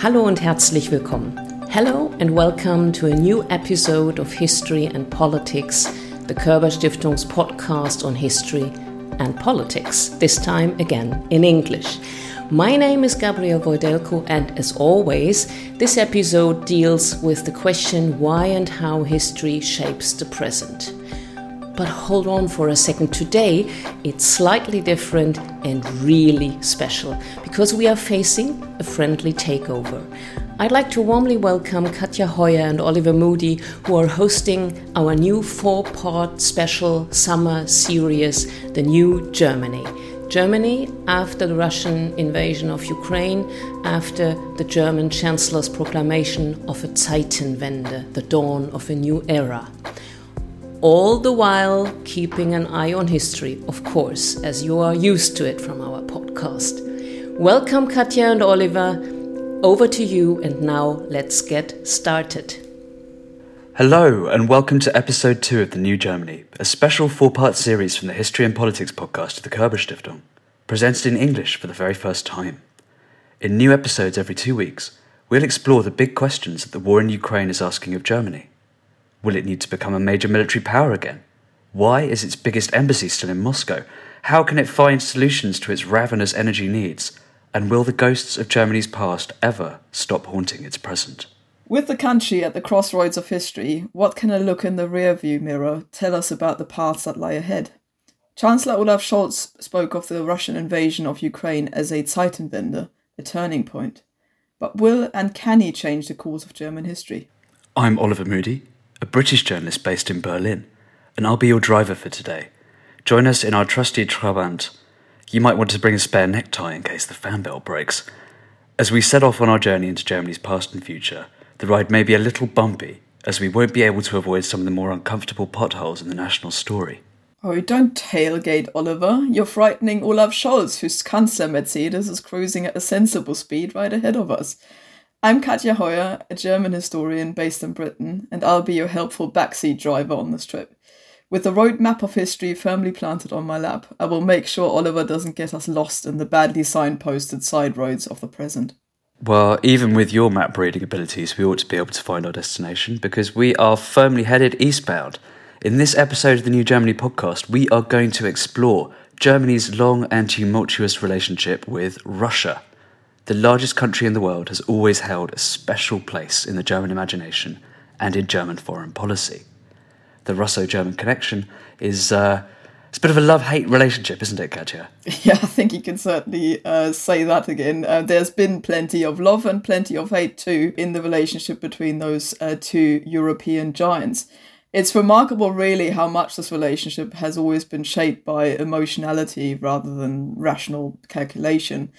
Hallo und herzlich willkommen. Hello and welcome to a new episode of History and Politics, the Körber Stiftung's podcast on history and politics, this time again in English. My name is Gabriel Voidelko, and as always, this episode deals with the question why and how history shapes the present. But hold on for a second. Today, it's slightly different and really special because we are facing a friendly takeover. I'd like to warmly welcome Katja Hoyer and Oliver Moody, who are hosting our new four part special summer series, The New Germany. Germany after the Russian invasion of Ukraine, after the German Chancellor's proclamation of a Zeitenwende, the dawn of a new era all the while keeping an eye on history, of course, as you are used to it from our podcast. Welcome, Katja and Oliver. Over to you, and now let's get started. Hello, and welcome to episode two of The New Germany, a special four part series from the History and Politics podcast of the Körber Stiftung, presented in English for the very first time. In new episodes every two weeks, we'll explore the big questions that the war in Ukraine is asking of Germany. Will it need to become a major military power again? Why is its biggest embassy still in Moscow? How can it find solutions to its ravenous energy needs? And will the ghosts of Germany's past ever stop haunting its present? With the country at the crossroads of history, what can a look in the rearview mirror tell us about the paths that lie ahead? Chancellor Olaf Scholz spoke of the Russian invasion of Ukraine as a Zeitenwende, a turning point. But will and can he change the course of German history? I'm Oliver Moody, a British journalist based in Berlin, and I'll be your driver for today. Join us in our trusty Trabant. You might want to bring a spare necktie in case the fan belt breaks. As we set off on our journey into Germany's past and future, the ride may be a little bumpy, as we won't be able to avoid some of the more uncomfortable potholes in the national story. Oh, don't tailgate, Oliver. You're frightening Olaf Scholz, whose Kanzler Mercedes is cruising at a sensible speed right ahead of us. I'm Katja Hoyer, a German historian based in Britain, and I'll be your helpful backseat driver on this trip. With the road map of history firmly planted on my lap, I will make sure Oliver doesn't get us lost in the badly signposted side roads of the present. Well, even with your map reading abilities, we ought to be able to find our destination because we are firmly headed eastbound. In this episode of the New Germany podcast, we are going to explore Germany's long and tumultuous relationship with Russia the largest country in the world has always held a special place in the German imagination and in German foreign policy. The Russo German connection is uh, it's a bit of a love hate relationship, isn't it, Katja? Yeah, I think you can certainly uh, say that again. Uh, there's been plenty of love and plenty of hate too in the relationship between those uh, two European giants. It's remarkable, really, how much this relationship has always been shaped by emotionality rather than rational calculation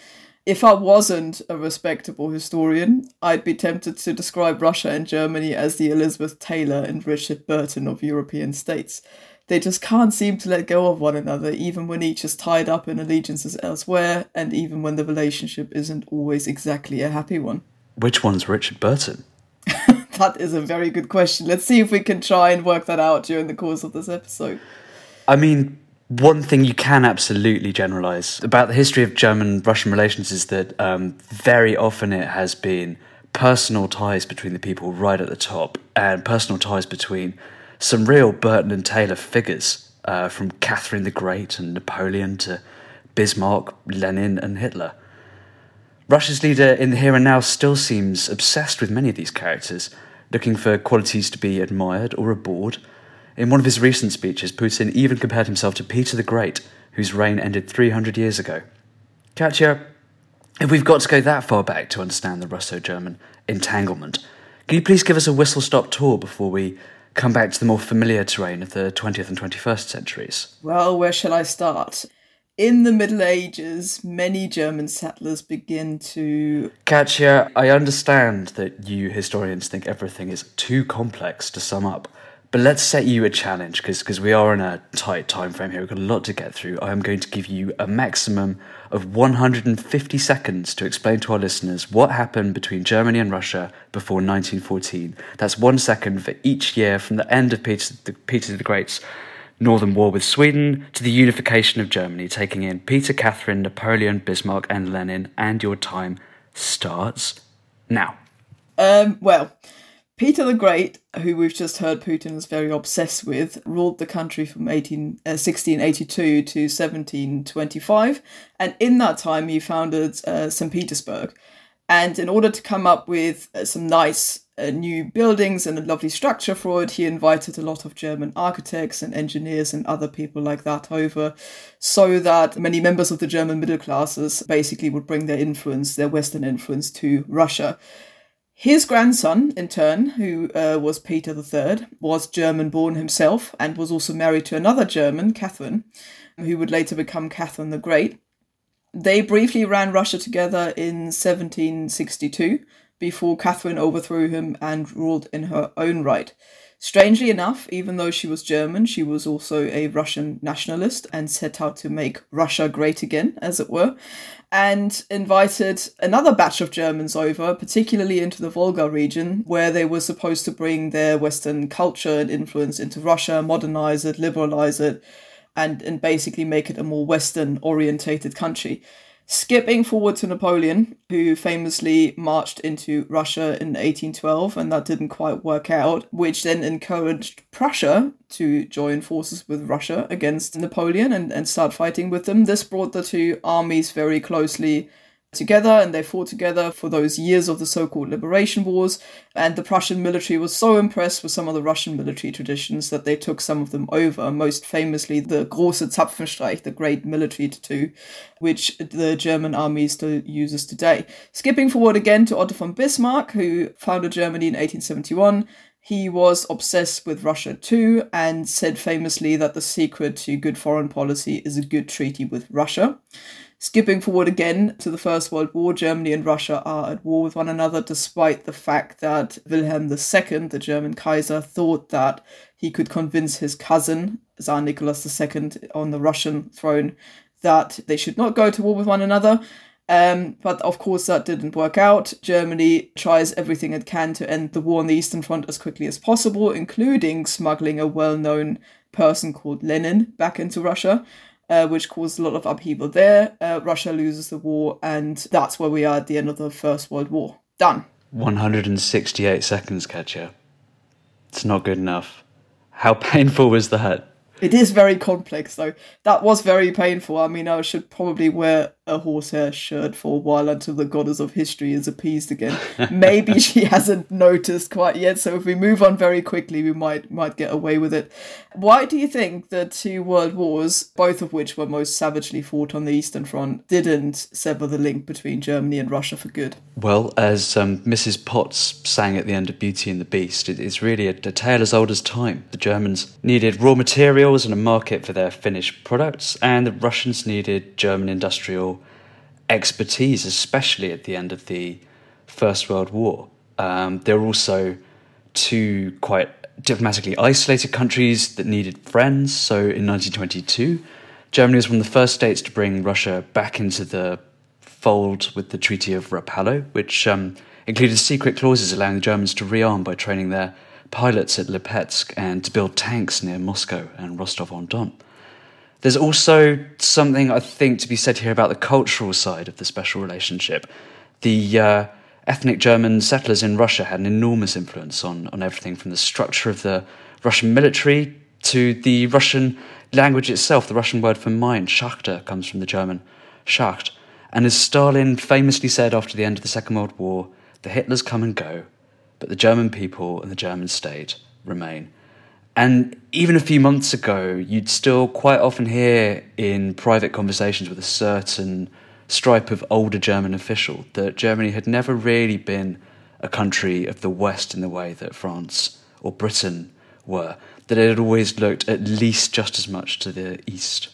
if I wasn't a respectable historian, I'd be tempted to describe Russia and Germany as the Elizabeth Taylor and Richard Burton of European states. They just can't seem to let go of one another, even when each is tied up in allegiances elsewhere, and even when the relationship isn't always exactly a happy one. Which one's Richard Burton? that is a very good question. Let's see if we can try and work that out during the course of this episode. I mean, one thing you can absolutely generalize about the history of German Russian relations is that um, very often it has been personal ties between the people right at the top and personal ties between some real Burton and Taylor figures, uh, from Catherine the Great and Napoleon to Bismarck, Lenin, and Hitler. Russia's leader in the here and now still seems obsessed with many of these characters, looking for qualities to be admired or abhorred in one of his recent speeches, Putin even compared himself to Peter the Great, whose reign ended 300 years ago. Katja, if we've got to go that far back to understand the Russo German entanglement, can you please give us a whistle stop tour before we come back to the more familiar terrain of the 20th and 21st centuries? Well, where shall I start? In the Middle Ages, many German settlers begin to. Katja, I understand that you historians think everything is too complex to sum up. But let's set you a challenge because because we are in a tight time frame here. We've got a lot to get through. I am going to give you a maximum of 150 seconds to explain to our listeners what happened between Germany and Russia before 1914. That's one second for each year from the end of Peter the, Peter the Great's Northern War with Sweden to the unification of Germany, taking in Peter, Catherine, Napoleon, Bismarck, and Lenin. And your time starts now? Um, well, Peter the Great, who we've just heard Putin is very obsessed with, ruled the country from 18, uh, 1682 to 1725. And in that time, he founded uh, St. Petersburg. And in order to come up with uh, some nice uh, new buildings and a lovely structure for it, he invited a lot of German architects and engineers and other people like that over, so that many members of the German middle classes basically would bring their influence, their Western influence, to Russia. His grandson, in turn, who uh, was Peter III, was German born himself and was also married to another German, Catherine, who would later become Catherine the Great. They briefly ran Russia together in 1762 before Catherine overthrew him and ruled in her own right. Strangely enough, even though she was German, she was also a Russian nationalist and set out to make Russia great again, as it were, and invited another batch of Germans over, particularly into the Volga region, where they were supposed to bring their Western culture and influence into Russia, modernize it, liberalize it, and, and basically make it a more Western orientated country. Skipping forward to Napoleon, who famously marched into Russia in 1812, and that didn't quite work out, which then encouraged Prussia to join forces with Russia against Napoleon and, and start fighting with them. This brought the two armies very closely together and they fought together for those years of the so-called liberation wars. And the Prussian military was so impressed with some of the Russian military traditions that they took some of them over most famously the Große Zapfenstreich the great military tattoo which the German army still uses today. Skipping forward again to Otto von Bismarck who founded Germany in 1871 he was obsessed with Russia too and said famously that the secret to good foreign policy is a good treaty with Russia Skipping forward again to the First World War, Germany and Russia are at war with one another, despite the fact that Wilhelm II, the German Kaiser, thought that he could convince his cousin, Tsar Nicholas II, on the Russian throne, that they should not go to war with one another. Um, but of course, that didn't work out. Germany tries everything it can to end the war on the Eastern Front as quickly as possible, including smuggling a well known person called Lenin back into Russia uh, which caused a lot of upheaval there. Uh, Russia loses the war, and that's where we are at the end of the First World War. Done. 168 seconds, Katja. It's not good enough. How painful was that? It is very complex, though. That was very painful. I mean, I should probably wear a horsehair shirt for a while until the goddess of history is appeased again. Maybe she hasn't noticed quite yet, so if we move on very quickly, we might might get away with it. Why do you think the two world wars, both of which were most savagely fought on the Eastern Front, didn't sever the link between Germany and Russia for good? Well, as um, Mrs. Potts sang at the end of Beauty and the Beast, it, it's really a, a tale as old as time. The Germans needed raw materials and a market for their finished products, and the Russians needed German industrial expertise, especially at the end of the First World War. Um, there were also two quite diplomatically isolated countries that needed friends. So in 1922, Germany was one of the first states to bring Russia back into the fold with the Treaty of Rapallo, which um, included secret clauses allowing the Germans to rearm by training their pilots at Lipetsk and to build tanks near Moscow and Rostov on Don. There's also something I think to be said here about the cultural side of the special relationship. The uh, ethnic German settlers in Russia had an enormous influence on, on everything from the structure of the Russian military to the Russian language itself. The Russian word for mind, Schachter, comes from the German Schacht. And as Stalin famously said after the end of the Second World War, the Hitlers come and go, but the German people and the German state remain. And even a few months ago, you'd still quite often hear in private conversations with a certain stripe of older German official that Germany had never really been a country of the West in the way that France or Britain were, that it had always looked at least just as much to the East.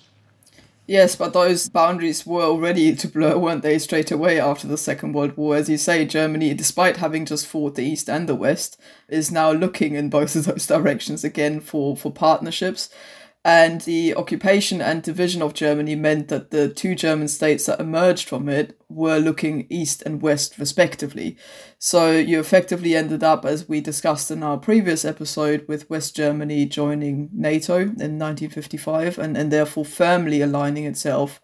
Yes, but those boundaries were already to blur, weren't they, straight away after the Second World War? As you say, Germany, despite having just fought the East and the West, is now looking in both of those directions again for, for partnerships. And the occupation and division of Germany meant that the two German states that emerged from it were looking east and west, respectively. So you effectively ended up, as we discussed in our previous episode, with West Germany joining NATO in 1955 and, and therefore firmly aligning itself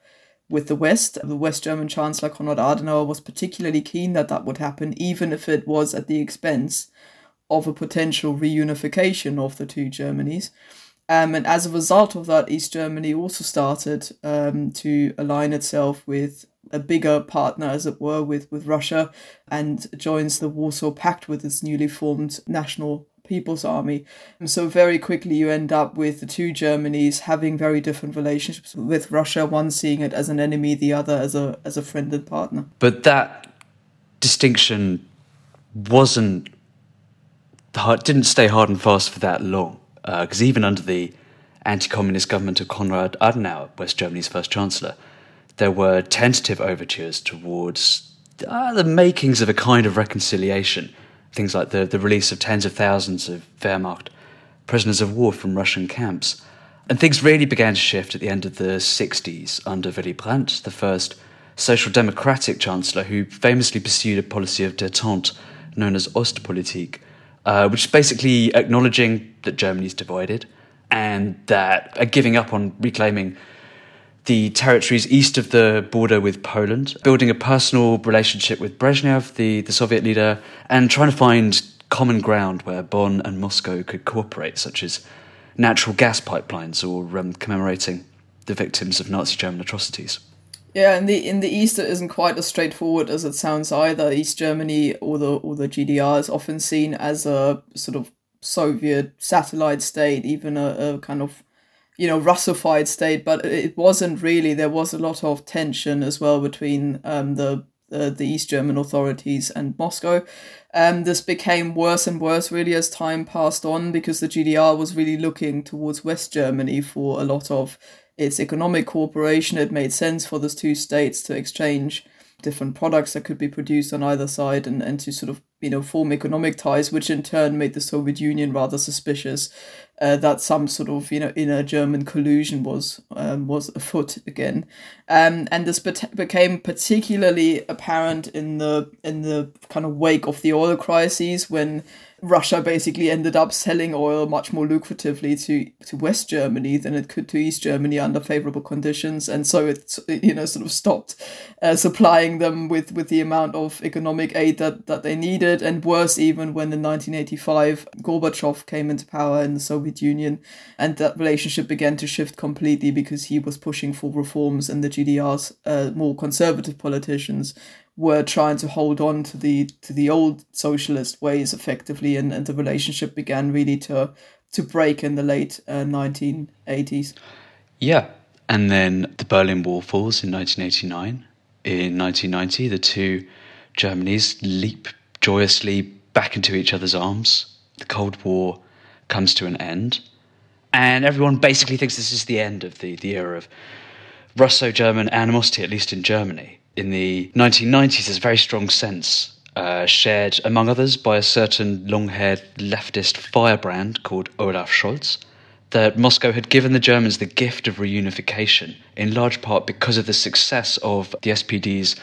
with the West. The West German Chancellor Konrad Adenauer was particularly keen that that would happen, even if it was at the expense of a potential reunification of the two Germanys. Um, and as a result of that, East Germany also started um, to align itself with a bigger partner, as it were, with, with Russia and joins the Warsaw Pact with its newly formed National People's Army. And so very quickly you end up with the two Germanys having very different relationships with Russia, one seeing it as an enemy, the other as a as a friend and partner. But that distinction wasn't didn't stay hard and fast for that long because uh, even under the anti-communist government of Konrad Adenauer, West Germany's first chancellor, there were tentative overtures towards uh, the makings of a kind of reconciliation. Things like the, the release of tens of thousands of Wehrmacht prisoners of war from Russian camps. And things really began to shift at the end of the 60s under Willy Brandt, the first social democratic chancellor who famously pursued a policy of detente known as Ostpolitik, uh, which is basically acknowledging that Germany is divided and that uh, giving up on reclaiming the territories east of the border with Poland, building a personal relationship with Brezhnev, the, the Soviet leader, and trying to find common ground where Bonn and Moscow could cooperate, such as natural gas pipelines or um, commemorating the victims of Nazi German atrocities. Yeah, in the in the east it isn't quite as straightforward as it sounds either. East Germany or the or the GDR is often seen as a sort of Soviet satellite state, even a, a kind of you know Russified state, but it wasn't really. There was a lot of tension as well between um, the uh, the East German authorities and Moscow. Um, this became worse and worse really as time passed on because the GDR was really looking towards West Germany for a lot of its economic cooperation. It made sense for those two states to exchange different products that could be produced on either side and, and to sort of you know form economic ties which in turn made the soviet union rather suspicious. Uh, that some sort of you know inner german collusion was um, was afoot again. Um, and this became particularly apparent in the in the kind of wake of the oil crises when Russia basically ended up selling oil much more lucratively to, to West Germany than it could to East Germany under favorable conditions, and so it you know sort of stopped uh, supplying them with, with the amount of economic aid that, that they needed, and worse even when in 1985 Gorbachev came into power in the Soviet Union, and that relationship began to shift completely because he was pushing for reforms, and the GDR's uh, more conservative politicians were trying to hold on to the to the old socialist ways effectively and, and the relationship began really to to break in the late uh, 1980s yeah and then the berlin wall falls in 1989 in 1990 the two germanys leap joyously back into each other's arms. The cold war comes to an end and everyone basically thinks this is the end of the, the era of russo-german animosity at least in germany in the 1990s, there's a very strong sense, uh, shared among others by a certain long haired leftist firebrand called Olaf Scholz, that Moscow had given the Germans the gift of reunification, in large part because of the success of the SPD's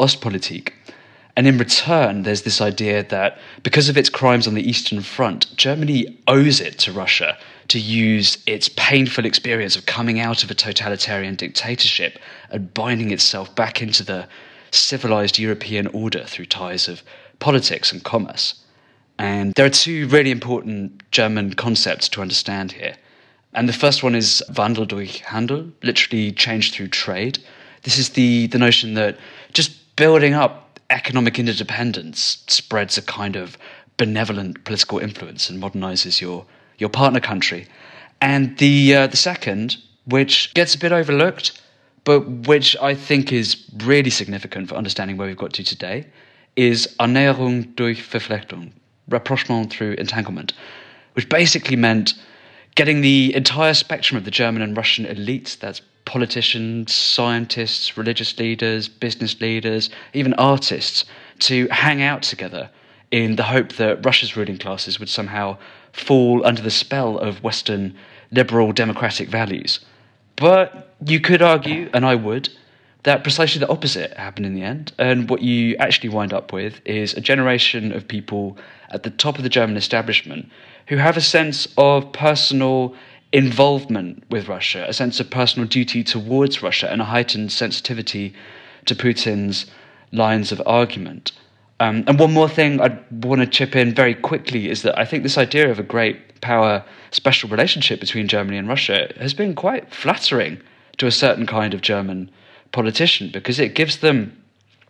Ostpolitik. And in return, there's this idea that because of its crimes on the Eastern Front, Germany owes it to Russia to use its painful experience of coming out of a totalitarian dictatorship and binding itself back into the civilized European order through ties of politics and commerce. And there are two really important German concepts to understand here. And the first one is Wandel durch Handel, literally change through trade. This is the, the notion that just building up economic interdependence spreads a kind of benevolent political influence and modernizes your, your partner country. And the, uh, the second, which gets a bit overlooked, but which I think is really significant for understanding where we've got to today, is Annäherung durch Verflechtung, rapprochement through entanglement, which basically meant getting the entire spectrum of the German and Russian elites, that's politicians, scientists, religious leaders, business leaders, even artists to hang out together in the hope that Russia's ruling classes would somehow fall under the spell of Western liberal democratic values. But you could argue, and I would, that precisely the opposite happened in the end. And what you actually wind up with is a generation of people at the top of the German establishment who have a sense of personal involvement with Russia, a sense of personal duty towards Russia, and a heightened sensitivity to Putin's lines of argument. Um, and one more thing I'd want to chip in very quickly is that I think this idea of a great power special relationship between Germany and Russia has been quite flattering to a certain kind of German politician because it gives them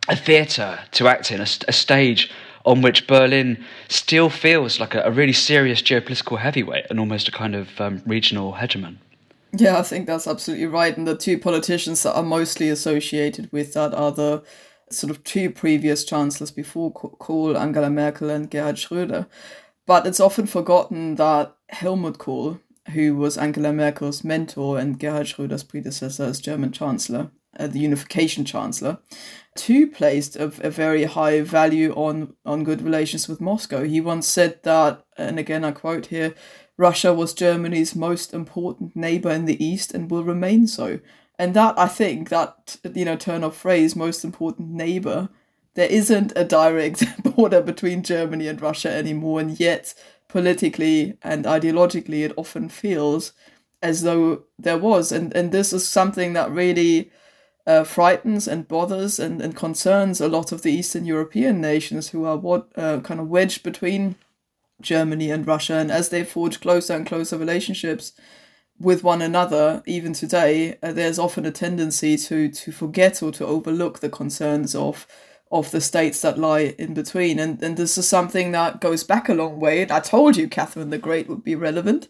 a theatre to act in, a, a, stage on which Berlin still feels like a, a, really serious geopolitical heavyweight and almost a kind of um, regional hegemon. Yeah, I think that's absolutely right. And the two politicians that are mostly associated with that are the sort of two previous chancellors before Kohl, Angela Merkel, and Gerhard Schröder. But it's often forgotten that Helmut Kohl, who was Angela Merkel's mentor and Gerhard Schröder's predecessor as German chancellor, uh, the unification chancellor, too placed a, a very high value on, on good relations with Moscow. He once said that, and again I quote here, Russia was Germany's most important neighbor in the East and will remain so and that I think that you know turn of phrase most important neighbor there isn't a direct border between Germany and Russia anymore and yet politically and ideologically it often feels as though there was. And and this is something that really uh, frightens and bothers and, and concerns a lot of the Eastern European nations who are what uh, kind of wedged between Germany and Russia. And as they forge closer and closer relationships with one another, even today, uh, there's often a tendency to to forget or to overlook the concerns of of the states that lie in between. And, and this is something that goes back a long way. And I told you Catherine the Great would be relevant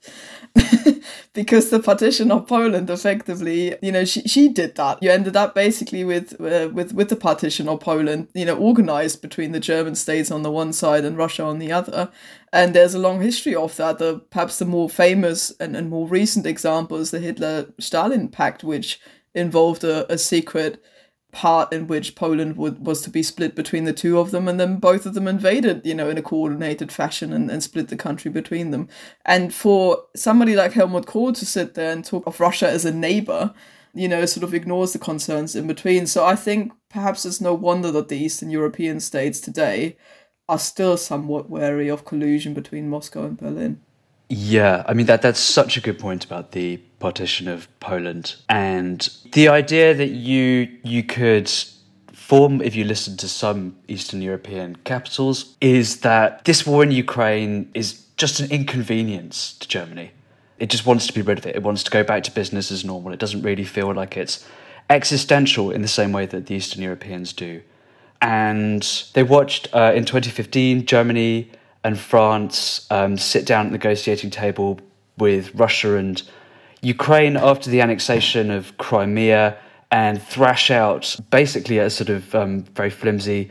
because the partition of Poland effectively, you know, she, she did that. You ended up basically with, uh, with, with the partition of Poland, you know, organized between the German states on the one side and Russia on the other. And there's a long history of that. The, perhaps the more famous and, and more recent example is the Hitler-Stalin Pact, which involved a, a secret part in which Poland would, was to be split between the two of them, and then both of them invaded, you know, in a coordinated fashion and, and split the country between them. And for somebody like Helmut Kohl to sit there and talk of Russia as a neighbor, you know, sort of ignores the concerns in between. So I think perhaps it's no wonder that the Eastern European states today are still somewhat wary of collusion between Moscow and Berlin. Yeah, I mean that that's such a good point about the partition of Poland and the idea that you you could form if you listen to some Eastern European capitals is that this war in Ukraine is just an inconvenience to Germany. It just wants to be rid of it. It wants to go back to business as normal. It doesn't really feel like it's existential in the same way that the Eastern Europeans do. And they watched uh, in 2015 Germany and France um, sit down at the negotiating table with Russia and Ukraine after the annexation of Crimea and thrash out basically a sort of um, very flimsy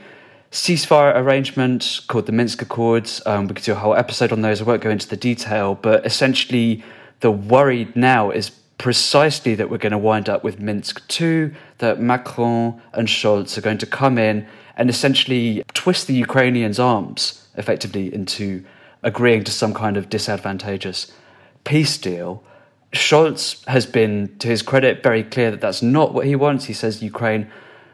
ceasefire arrangement called the Minsk Accords. Um, we could do a whole episode on those. I won't go into the detail, but essentially, the worry now is precisely that we're going to wind up with Minsk II, that Macron and Scholz are going to come in and essentially twist the Ukrainians' arms effectively into agreeing to some kind of disadvantageous peace deal. Scholz has been, to his credit, very clear that that's not what he wants. He says Ukraine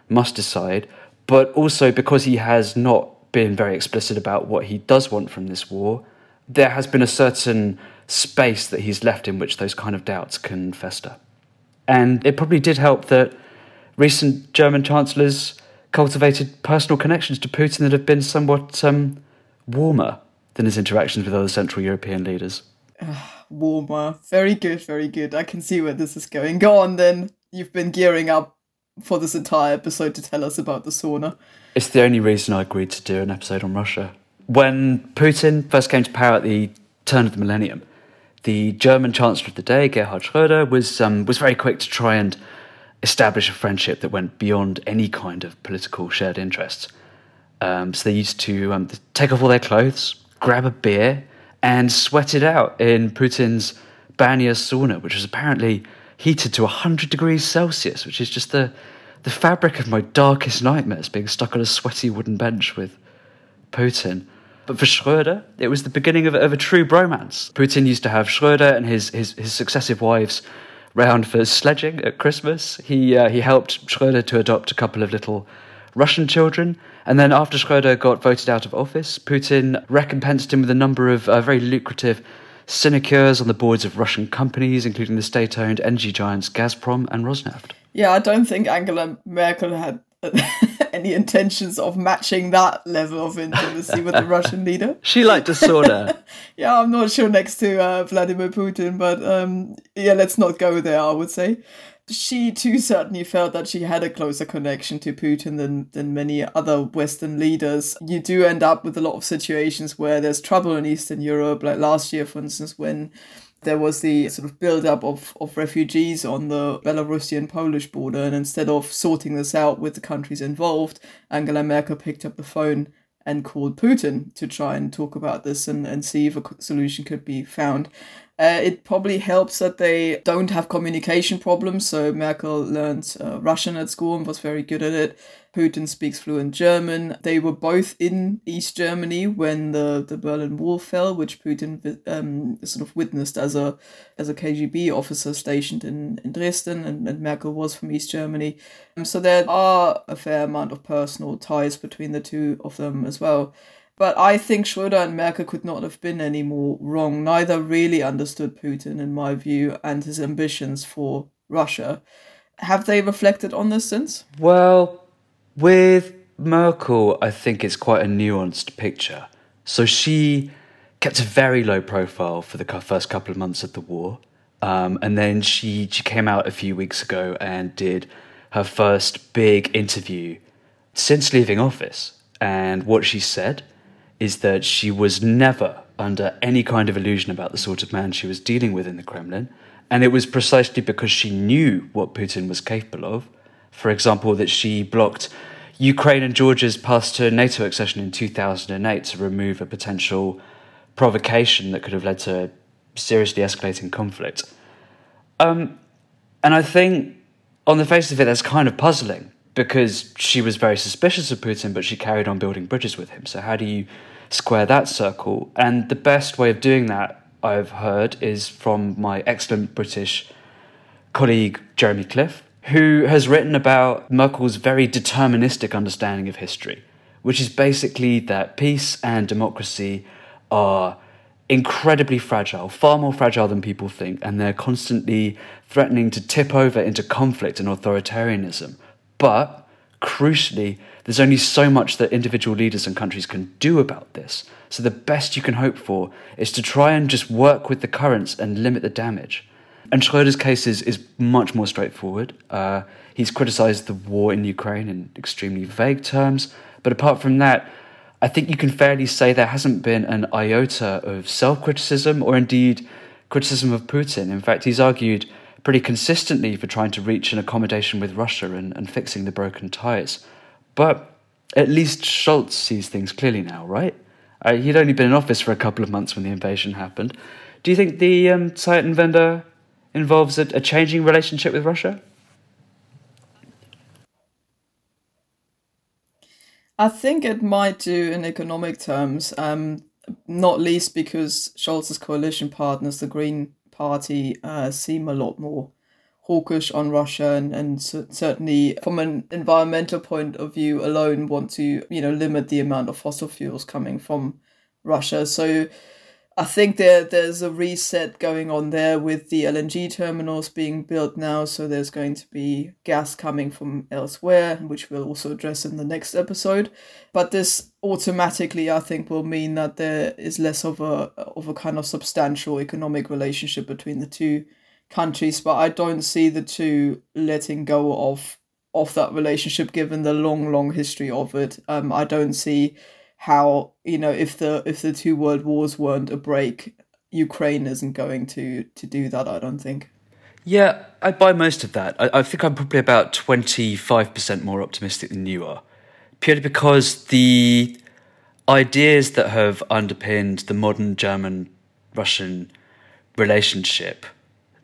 must decide, but also because he has not been very explicit about what he does want from this war, there has been a certain space that he's left in which those kind of doubts can fester. And it probably did help that recent German chancellors cultivated personal connections to Putin that have been somewhat um, warmer than his interactions with other Central European leaders. Warmer. Very good, very good. I can see where this is going. Go on then. You've been gearing up for this entire episode to tell us about the sauna. It's the only reason I agreed to do an episode on Russia. When Putin first came to power at the turn of the millennium, the German Chancellor of the day, Gerhard Schröder, was um, was very quick to try and establish a friendship that went beyond any kind of political shared interests. Um, so they used to um, take off all their clothes, grab a beer, and sweat it out in Putin's Banya sauna, which was apparently heated to 100 degrees Celsius, which is just the, the fabric of my darkest nightmares, being stuck on a sweaty wooden bench with Putin. But for Schröder, it was the beginning of, of a true bromance. Putin used to have Schröder and his, his, his successive wives round for sledging at Christmas. He, uh, he helped Schröder to adopt a couple of little Russian children. And then after Schröder got voted out of office, Putin recompensed him with a number of uh, very lucrative sinecures on the boards of Russian companies, including the state owned energy giants Gazprom and Rosneft. Yeah, I don't think Angela Merkel had any intentions of matching that level of intimacy with the Russian leader. She liked a sauna. yeah, I'm not sure next to uh, Vladimir Putin, but um, yeah, let's not go there, I would say. She too certainly felt that she had a closer connection to Putin than, than many other Western leaders. You do end up with a lot of situations where there's trouble in Eastern Europe, like last year, for instance, when there was the sort of build-up of, of refugees on the Belarusian Polish border, and instead of sorting this out with the countries involved, Angela Merkel picked up the phone and called Putin to try and talk about this and, and see if a solution could be found. Uh, it probably helps that they don't have communication problems. So Merkel learned uh, Russian at school and was very good at it. Putin speaks fluent German. They were both in East Germany when the, the Berlin Wall fell, which Putin um, sort of witnessed as a as a KGB officer stationed in, in Dresden, and, and Merkel was from East Germany. Um, so there are a fair amount of personal ties between the two of them as well. But I think Schroeder and Merkel could not have been any more wrong. Neither really understood Putin, in my view, and his ambitions for Russia. Have they reflected on this since? Well, with Merkel, I think it's quite a nuanced picture. So she kept a very low profile for the first couple of months of the war. Um, and then she, she came out a few weeks ago and did her first big interview since leaving office. And what she said is that she was never under any kind of illusion about the sort of man she was dealing with in the Kremlin. And it was precisely because she knew what Putin was capable of. For example, that she blocked Ukraine and Georgia's path to NATO accession in 2008 to remove a potential provocation that could have led to a seriously escalating conflict. Um, and I think, on the face of it, that's kind of puzzling because she was very suspicious of Putin, but she carried on building bridges with him. So, how do you square that circle. And the best way of doing that, I've heard, is from my excellent British colleague Jeremy Cliffe, who has written about Merkel's very deterministic understanding of history, which is basically that peace and democracy are incredibly fragile, far more fragile than people think, and they're constantly threatening to tip over into conflict and authoritarianism. But crucially, there's only so much that individual leaders and countries can do about this. So the best you can hope for is to try and just work with the currents and limit the damage. And Schroeder's case is, is much more straightforward. Uh, he's criticized the war in Ukraine in extremely vague terms. But apart from that, I think you can fairly say there hasn't been an iota of self criticism or indeed criticism of Putin. In fact, he's argued pretty consistently for trying to reach an accommodation with Russia and, and fixing the broken ties. But at least Scholz sees things clearly now, right? Uh, he'd only been in office for a couple of months when the invasion happened. Do you think the um, Zeitenwende involves a, a changing relationship with Russia? I think it might do in economic terms, um, not least because Scholz's coalition partners, the Green Party, uh, seem a lot more hawkish on Russia and, and certainly from an environmental point of view alone want to, you know, limit the amount of fossil fuels coming from Russia. So I think there there's a reset going on there with the LNG terminals being built now. So there's going to be gas coming from elsewhere, which we'll also address in the next episode. But this automatically, I think, will mean that there is less of a of a kind of substantial economic relationship between the two countries, but I don't see the two letting go of of that relationship given the long, long history of it. Um, I don't see how you know if the if the two world wars weren't a break, Ukraine isn't going to to do that. I don't think. Yeah, I buy most of that. I, I think I'm probably about twenty five percent more optimistic than you are, purely because the ideas that have underpinned the modern German Russian relationship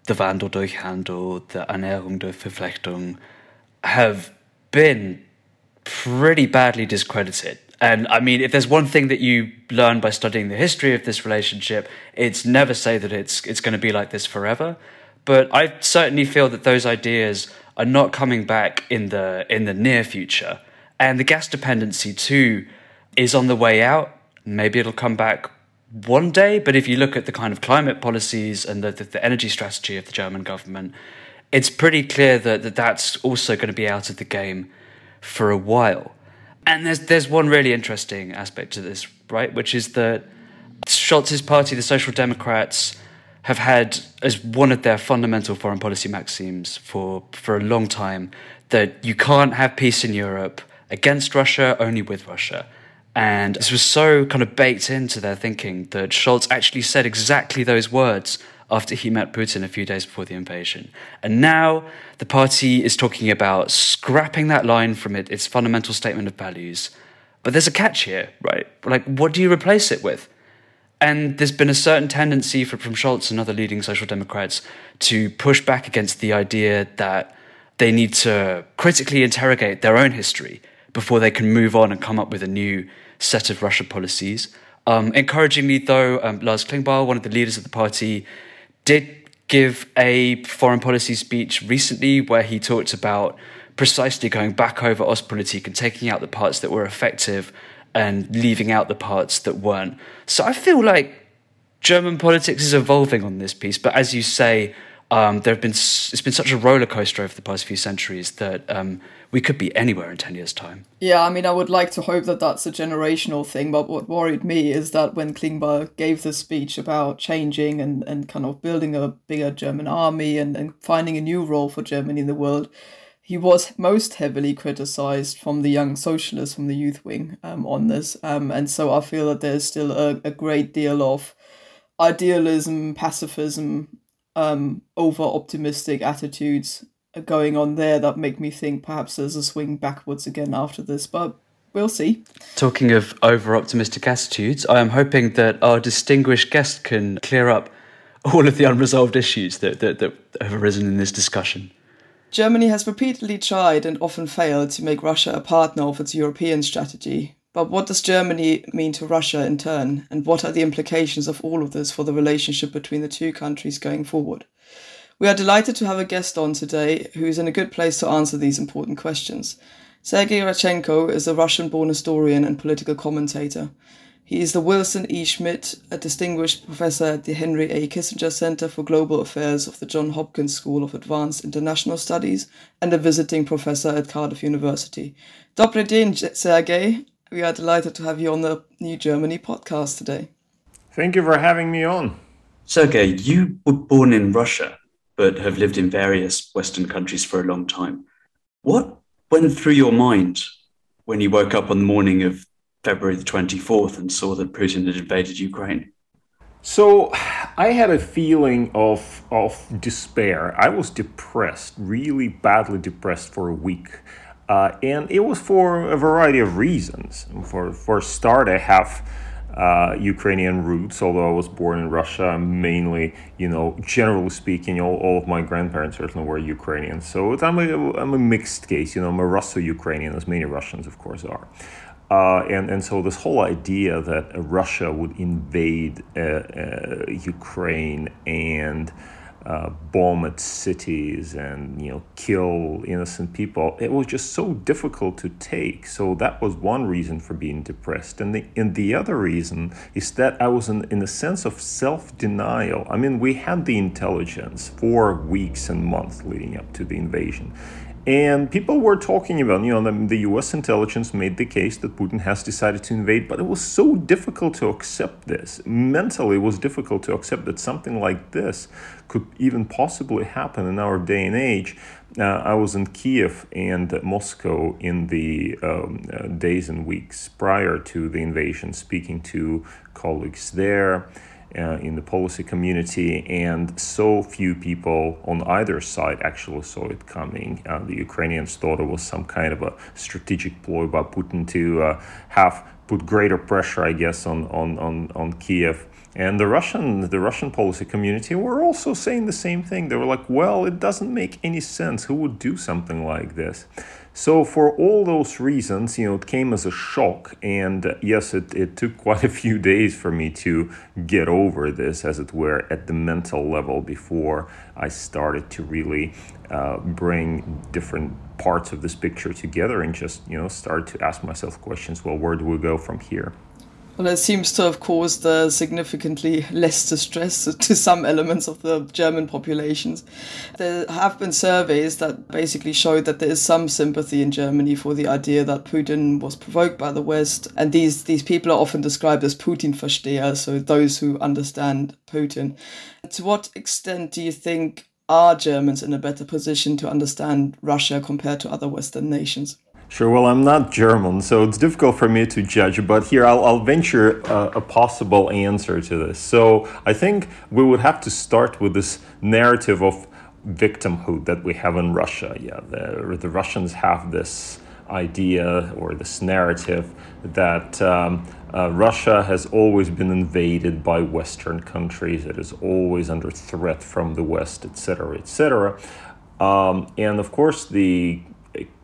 the Wandel durch Handel, the Annäherung durch Verflechtung, have been pretty badly discredited. And I mean, if there's one thing that you learn by studying the history of this relationship, it's never say that it's it's going to be like this forever. But I certainly feel that those ideas are not coming back in the in the near future. And the gas dependency too is on the way out. Maybe it'll come back one day. But if you look at the kind of climate policies and the, the, the energy strategy of the German government, it's pretty clear that, that that's also going to be out of the game for a while. And there's there's one really interesting aspect to this, right? Which is that Scholz's party, the Social Democrats, have had as one of their fundamental foreign policy maxims for for a long time that you can't have peace in Europe against Russia, only with Russia. And this was so kind of baked into their thinking that Scholz actually said exactly those words after he met Putin a few days before the invasion. And now the party is talking about scrapping that line from it, its fundamental statement of values. But there's a catch here, right? Like, what do you replace it with? And there's been a certain tendency for, from Scholz and other leading social democrats to push back against the idea that they need to critically interrogate their own history before they can move on and come up with a new set of Russia policies. Um, encouragingly, though, um, Lars Klingbeil, one of the leaders of the party, did give a foreign policy speech recently where he talked about precisely going back over Ostpolitik and taking out the parts that were effective and leaving out the parts that weren't. So I feel like German politics is evolving on this piece, but as you say, um, there have been it's been such a roller coaster over the past few centuries that um, we could be anywhere in ten years' time. Yeah, I mean, I would like to hope that that's a generational thing. But what worried me is that when Klingbeil gave the speech about changing and, and kind of building a bigger German army and, and finding a new role for Germany in the world, he was most heavily criticized from the young socialists from the youth wing um, on this. Um, and so I feel that there's still a, a great deal of idealism, pacifism, um, over optimistic attitudes going on there that make me think perhaps there's a swing backwards again after this, but we'll see. Talking of over optimistic attitudes, I am hoping that our distinguished guest can clear up all of the unresolved issues that, that, that have arisen in this discussion. Germany has repeatedly tried and often failed to make Russia a partner of its European strategy, but what does Germany mean to Russia in turn, and what are the implications of all of this for the relationship between the two countries going forward? We are delighted to have a guest on today who is in a good place to answer these important questions. Sergey Radchenko is a Russian born historian and political commentator. He is the Wilson E. Schmidt, a distinguished professor at the Henry A. Kissinger Center for Global Affairs of the Johns Hopkins School of Advanced International Studies, and a visiting professor at Cardiff University. Dobry dzień, Sergey. We are delighted to have you on the New Germany podcast today. Thank you for having me on. Sergey, you were born in Russia, but have lived in various Western countries for a long time. What went through your mind when you woke up on the morning of February the 24th and saw that Putin had invaded Ukraine? So I had a feeling of of despair. I was depressed, really badly depressed for a week. Uh, and it was for a variety of reasons. For, for a start, I have uh, Ukrainian roots, although I was born in Russia, mainly, you know, generally speaking, all, all of my grandparents certainly were Ukrainian. So I'm a, I'm a mixed case, you know, I'm a Russo Ukrainian, as many Russians, of course, are. Uh, and, and so this whole idea that Russia would invade uh, uh, Ukraine and uh, bomb its cities and you know kill innocent people it was just so difficult to take. So that was one reason for being depressed. And the and the other reason is that i was in, in a sense of self-denial. I mean we had the intelligence for weeks and months leading up to the invasion and people were talking about, you know, the, the, US intelligence made the case that Putin has decided to invade, but it was so difficult to accept this. Mentally, it was difficult to accept that something like this could even possibly happen in our day and age. Uh, I was in Kiev and Moscow in the um, uh, days and weeks prior to the invasion, speaking to colleagues there uh, in the policy community, and so few people on either side actually saw it coming. Uh, the Ukrainians thought it was some kind of a strategic ploy by Putin to uh, have put greater pressure, I guess, on on on, on Kiev. And the Russian the Russian policy community were also saying the same thing. They were like, "Well, it doesn't make any sense. Who would do something like this?" So for all those reasons, you know, it came as a shock, and uh, yes, it, it took quite a few days for me to get over this, as it were, at the mental level before I started to really uh, bring different parts of this picture together and just, you know, start to ask myself questions. Well, where do we go from here? Well, it seems to have caused uh, significantly less distress to some elements of the German populations. There have been surveys that basically showed that there is some sympathy in Germany for the idea that Putin was provoked by the West, and these these people are often described as Putin-Versteher, so those who understand Putin. To what extent do you think are Germans in a better position to understand Russia compared to other Western nations? Sure. Well, I'm not German, so it's difficult for me to judge. But here, I'll, I'll venture a, a, possible answer to this. So I think we would have to start with this narrative of victimhood that we have in Russia. Yeah, the, the Russians have this idea or this narrative that um, uh, Russia has always been invaded by Western countries. It is always under threat from the West, etc., etc. Um, and of course, the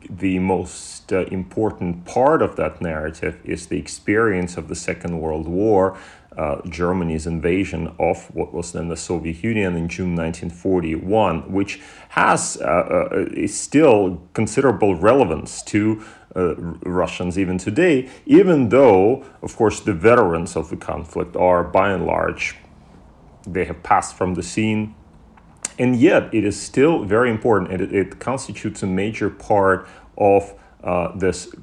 the most uh, important part of that narrative is the experience of the Second World War, uh, Germany's invasion of what was then the Soviet Union in June 1941, which has uh, uh, still considerable relevance to uh, Russians even today, even though, of course, the veterans of the conflict are by and large they have passed from the scene and yet it is still very important and it, it constitutes a major part of uh, this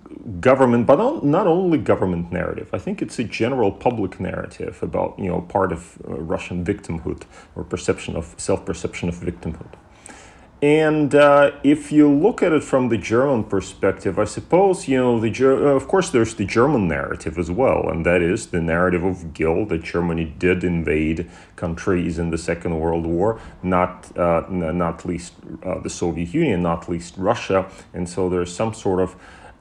government, but not, not only government narrative. I think it's a general public narrative about you know part of uh, Russian victimhood or perception of self perception of victimhood. And uh, if you look at it from the German perspective, I suppose, you know, the Ger- uh, of course, there's the German narrative as well, and that is the narrative of guilt that Germany did invade countries in the Second World War, not, uh, not least uh, the Soviet Union, not least Russia. And so there's some sort of,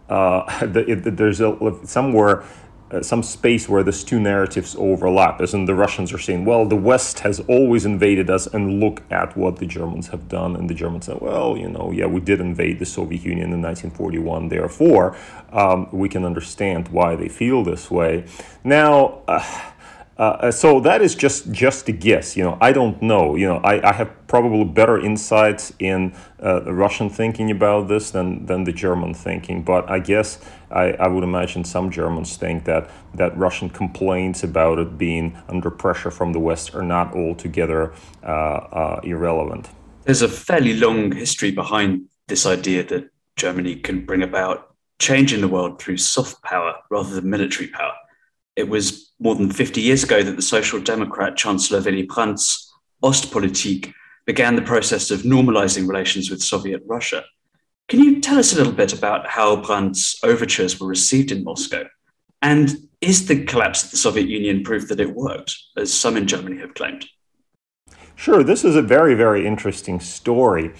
uh, there's a, somewhere uh, some space where these two narratives overlap, as in the Russians are saying, well, the West has always invaded us, and look at what the Germans have done. And the Germans say, well, you know, yeah, we did invade the Soviet Union in 1941, therefore, um, we can understand why they feel this way. Now, uh, uh, so that is just just a guess. You know, I don't know. You know, I, I have probably better insights in uh, the Russian thinking about this than than the German thinking. But I guess I, I would imagine some Germans think that that Russian complaints about it being under pressure from the West are not altogether uh, uh irrelevant. There's a fairly long history behind this idea that Germany can bring about change in the world through soft power rather than military power. It was more than 50 years ago that the Social Democrat Chancellor Willy Brandt's Ostpolitik began the process of normalizing relations with Soviet Russia. Can you tell us a little bit about how Brandt's overtures were received in Moscow? And is the collapse of the Soviet Union proof that it worked, as some in Germany have claimed? Sure, this is a very, very interesting story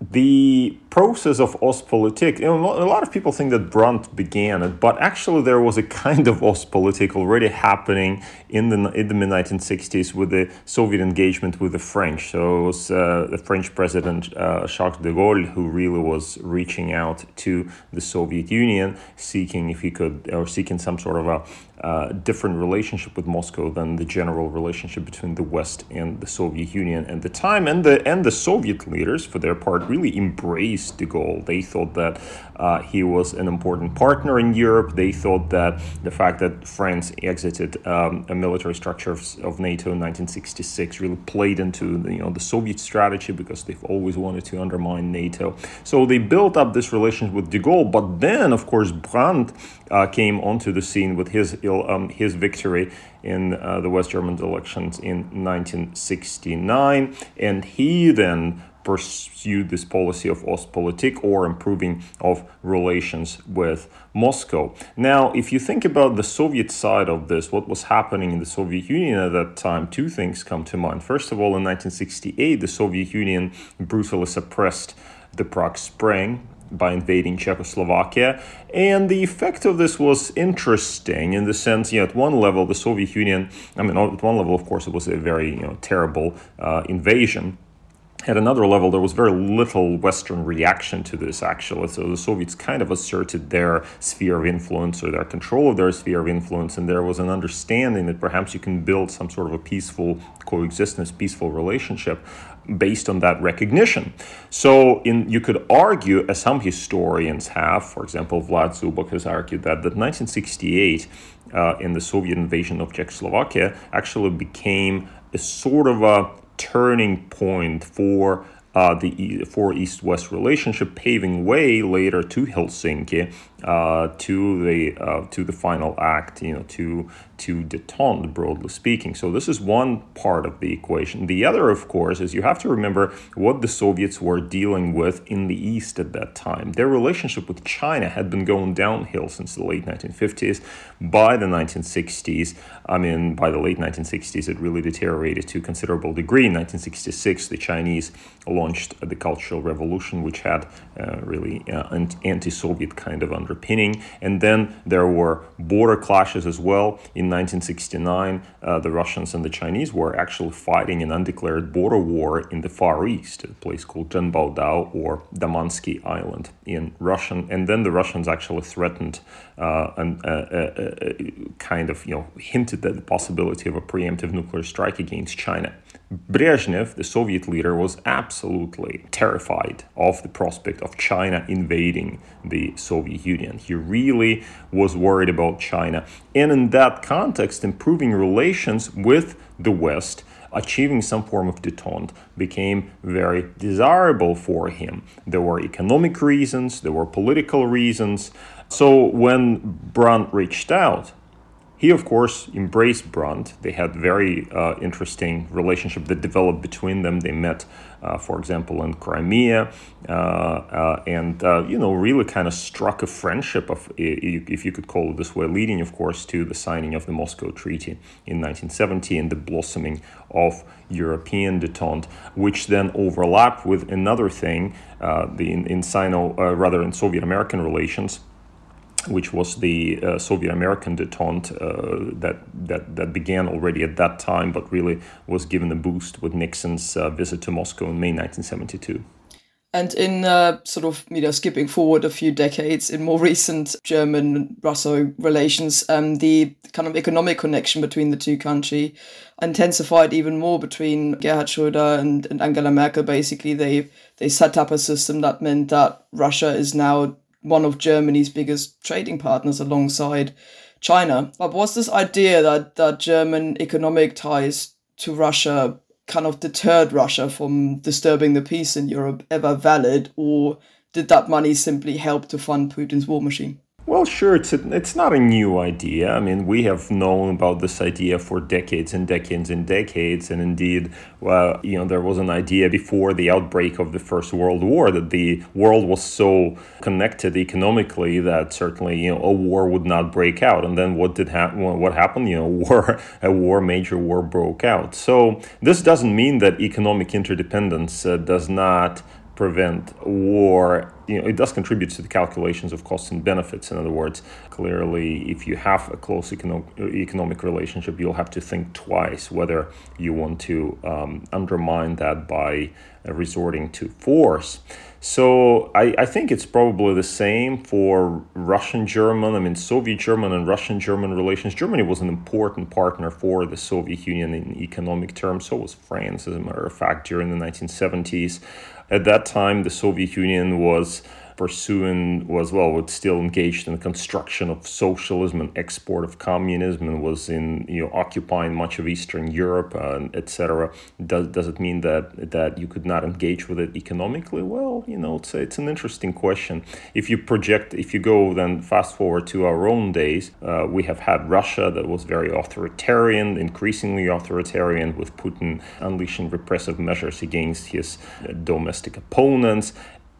the process of Ostpolitik, you know, a lot of people think that Brandt began it, but actually there was a kind of Ostpolitik already happening in the in the mid 1960s with the Soviet engagement with the French. So it was uh, the French president uh, Charles de Gaulle who really was reaching out to the Soviet Union, seeking if he could or seeking some sort of a uh, different relationship with Moscow than the general relationship between the West and the Soviet Union at the time. And the and the Soviet leaders, for their part, really embraced de Gaulle. They thought that uh, he was an important partner in Europe. They thought that the fact that France exited um, a military structure of, of, NATO in 1966 really played into the, you know the Soviet strategy because they've always wanted to undermine NATO. So they built up this relationship with de Gaulle. But then, of course, Brandt uh, came onto the scene with his um, his victory in uh, the West German elections in 1969, and he then pursued this policy of Ostpolitik or improving of relations with Moscow. Now, if you think about the Soviet side of this, what was happening in the Soviet Union at that time, two things come to mind. First of all, in 1968, the Soviet Union brutally suppressed the Prague Spring, by invading Czechoslovakia. And the effect of this was interesting in the sense, you know, at one level, the Soviet Union, I mean, at one level, of course, it was a very, you know, terrible uh, invasion at another level, there was very little Western reaction to this, actually. So the Soviets kind of asserted their sphere of influence or their control of their sphere of influence, and there was an understanding that perhaps you can build some sort of a peaceful coexistence, peaceful relationship based on that recognition. So in, you could argue, as some historians have, for example, Vlad Zubok has argued that, that 1968, uh, in the Soviet invasion of Czechoslovakia, actually became a sort of a turning point for uh, the for East-West relationship, paving way later to Helsinki, uh, to the uh, to the final act, you know, to to detente, broadly speaking. So this is one part of the equation. The other, of course, is you have to remember what the Soviets were dealing with in the East at that time. Their relationship with China had been going downhill since the late 1950s. By the 1960s, I mean, by the late 1960s, it really deteriorated to a considerable degree. In 1966, the Chinese launched the Cultural Revolution, which had uh, really uh, anti-Soviet kind of underpinning. And then there were border clashes as well. In 1969, uh, the Russians and the Chinese were actually fighting an undeclared border war in the Far East, a place called Zhenbaodao or Damansky Island in Russian. And then the Russians actually threatened uh, and uh, kind of you know hinted at the possibility of a preemptive nuclear strike against China. Brezhnev, the Soviet leader, was absolutely terrified of the prospect of China invading the Soviet Union. He really was worried about China. And in that context, improving relations with the West, achieving some form of detente, became very desirable for him. There were economic reasons, there were political reasons. So when Brandt reached out, he, of course, embraced Brandt. They had very uh, interesting relationship that developed between them. They met, uh, for example, in Crimea, uh, uh and uh, you know, really kind of struck a friendship of, if you could call it this way, leading, of course, to the signing of the Moscow Treaty in 1970 and the blossoming of European detente, which then overlapped with another thing, uh, the in, in Sino, rather in Soviet American relations which was the uh, Soviet American detente uh, that, that, that began already at that time, but really was given a boost with Nixon's uh, visit to Moscow in May 1972. And in uh, sort of, you know, skipping forward a few decades, in more recent German Russo relations, um, the kind of economic connection between the two countries intensified even more between Gerhard Schröder and, and Angela Merkel. Basically, they they set up a system that meant that Russia is now one of Germany's biggest trading partners alongside China. But was this idea that, that German economic ties to Russia kind of deterred Russia from disturbing the peace in Europe ever valid, or did that money simply help to fund Putin's war machine? Well, sure, it's, a, it's not a new idea. I mean, we have known about this idea for decades and decades and decades. And indeed, well, you know, there was an idea before the outbreak of the First World War that the world was so connected economically that certainly, you know, a war would not break out. And then what did happen? What happened? You know, war, a war, major war broke out. So this doesn't mean that economic interdependence uh, does not prevent war you know, it does contribute to the calculations of costs and benefits. In other words, clearly, if you have a close econo- economic relationship, you'll have to think twice whether you want to um, undermine that by uh, resorting to force. So I, I think it's probably the same for Russian German, I mean, Soviet German and Russian German relations. Germany was an important partner for the Soviet Union in economic terms, so was France, as a matter of fact, during the 1970s. At that time, the Soviet Union was pursuing was well was still engaged in the construction of socialism and export of communism and was in you know occupying much of Eastern Europe uh, etc. Does does it mean that that you could not engage with it economically? Well, you know it's it's an interesting question. If you project, if you go then fast forward to our own days, uh, we have had Russia that was very authoritarian, increasingly authoritarian, with Putin unleashing repressive measures against his uh, domestic opponents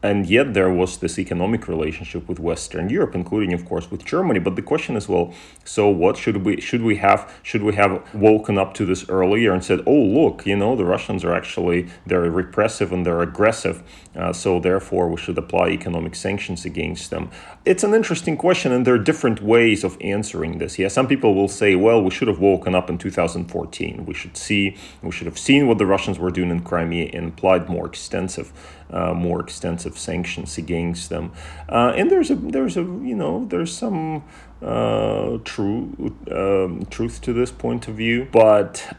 and yet there was this economic relationship with Western Europe, including, of course, with Germany. But the question is, well, so what should we should we have should we have woken up to this earlier and said, oh, look, you know, the Russians are actually they're repressive and they're aggressive, uh, so therefore we should apply economic sanctions against them. It's an interesting question, and there are different ways of answering this. Yeah, some people will say, well, we should have woken up in 2014. We should see we should have seen what the Russians were doing in Crimea and applied more extensive uh, more extensive sanctions against them. Uh, and there's a there's a you know there's some uh, true um, truth to this point of view, but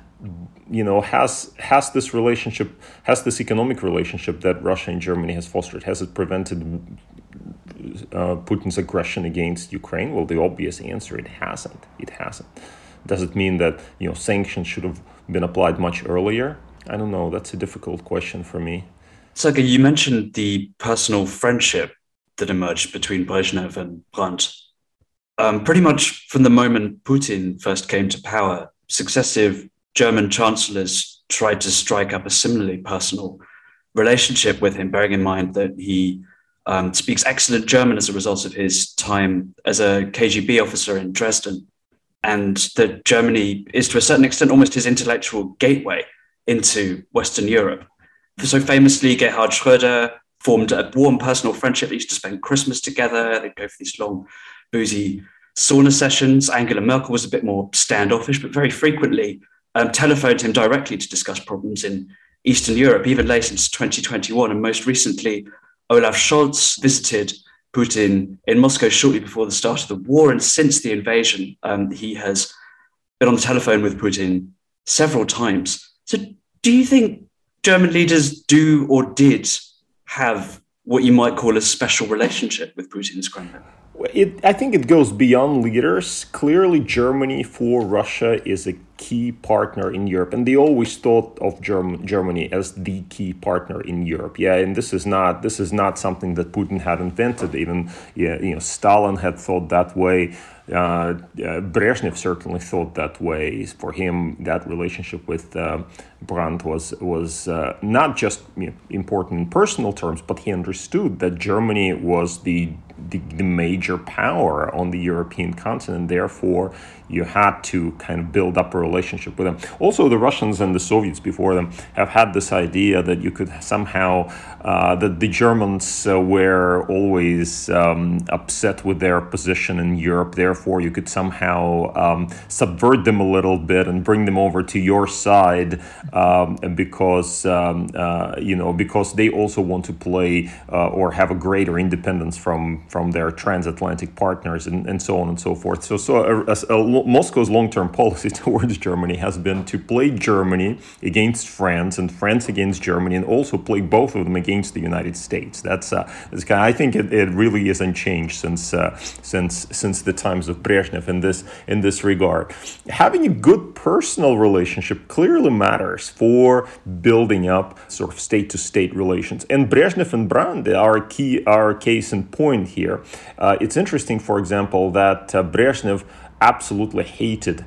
you know has has this relationship has this economic relationship that Russia and Germany has fostered has it prevented uh, Putin's aggression against Ukraine? Well, the obvious answer it hasn't. It hasn't. Does it mean that you know sanctions should have been applied much earlier? I don't know. That's a difficult question for me. Sergey, you mentioned the personal friendship that emerged between Brezhnev and Brandt. Um, pretty much from the moment Putin first came to power, successive German chancellors tried to strike up a similarly personal relationship with him, bearing in mind that he um, speaks excellent German as a result of his time as a KGB officer in Dresden, and that Germany is to a certain extent almost his intellectual gateway into Western Europe. So famously, Gerhard Schröder formed a warm personal friendship. They used to spend Christmas together. They'd go for these long, boozy sauna sessions. Angela Merkel was a bit more standoffish, but very frequently um, telephoned him directly to discuss problems in Eastern Europe, even late into 2021. And most recently, Olaf Scholz visited Putin in Moscow shortly before the start of the war. And since the invasion, um, he has been on the telephone with Putin several times. So, do you think German leaders do or did have what you might call a special relationship with Putin's Kremlin? It, I think it goes beyond leaders. Clearly, Germany for Russia is a key partner in Europe, and they always thought of Germ- Germany as the key partner in Europe. Yeah, and this is not this is not something that Putin had invented. Even yeah, you know, Stalin had thought that way. Uh, uh, Brezhnev certainly thought that way. For him, that relationship with uh, Brandt was was uh, not just you know, important in personal terms, but he understood that Germany was the, the, the major power on the European continent. Therefore, you had to kind of build up a relationship with them. Also, the Russians and the Soviets before them have had this idea that you could somehow uh, that the Germans uh, were always um, upset with their position in Europe. Therefore, you could somehow um, subvert them a little bit and bring them over to your side um, because um, uh, you know because they also want to play uh, or have a greater independence from from their transatlantic partners and, and so on and so forth. So so a, a, Moscow's long-term policy towards Germany has been to play Germany against France and France against Germany and also play both of them against the United States. That's uh, that's kind of, I think it, it really isn't changed since uh, since since the times of Brezhnev in this in this regard. Having a good personal relationship clearly matters for building up sort of state to state relations. And Brezhnev and Brandt are key, are case in point here. Uh, it's interesting, for example, that uh, Brezhnev absolutely hated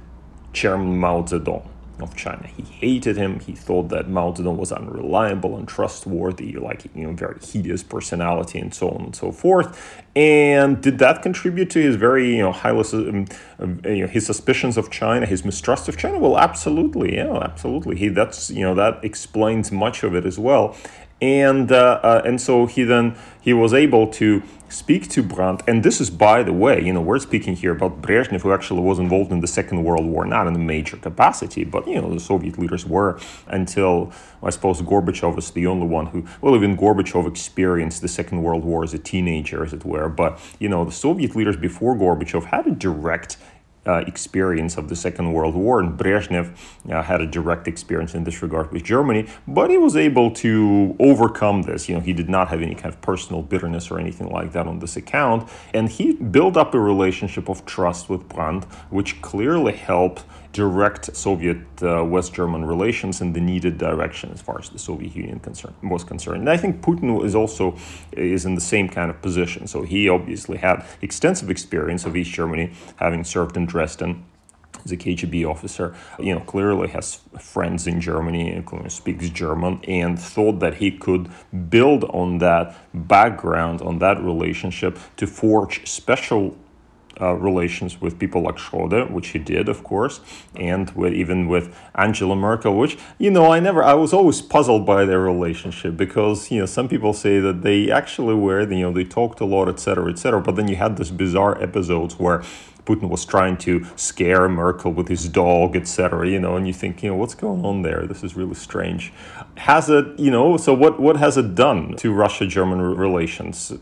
Chairman Mao Zedong of China. He hated him. He thought that Mao Zedong was unreliable, and untrustworthy, like you know, very hideous personality, and so on and so forth. And did that contribute to his very you know high um, um, you know, his suspicions of China, his mistrust of China? Well, absolutely, yeah, absolutely. He that's you know that explains much of it as well and uh, uh, and so he then he was able to speak to Brandt. And this is, by the way, you know, we're speaking here about Brezhnev, who actually was involved in the Second World War, not in a major capacity, but you know, the Soviet leaders were until I suppose Gorbachev was the only one who, well, even Gorbachev experienced the Second World War as a teenager, as it were. But you know, the Soviet leaders before Gorbachev had a direct uh, experience of the Second World War, and Brezhnev uh, had a direct experience in this regard with Germany, but he was able to overcome this. You know, he did not have any kind of personal bitterness or anything like that on this account, and he built up a relationship of trust with Brandt, which clearly helped direct Soviet uh, West German relations in the needed direction as far as the Soviet Union concern, was concerned. And I think Putin is also is in the same kind of position. So he obviously had extensive experience of East Germany, having served in Dresden as a KGB officer, you know, clearly has friends in Germany, speaks German, and thought that he could build on that background, on that relationship, to forge special uh, relations with people like Schröder, which he did, of course, and with even with Angela Merkel, which you know I never I was always puzzled by their relationship because you know some people say that they actually were you know they talked a lot, etc., etc. But then you had this bizarre episodes where Putin was trying to scare Merkel with his dog, etc. You know, and you think, you know, what's going on there? This is really strange. Has it, you know, so what what has it done to Russia-German relations?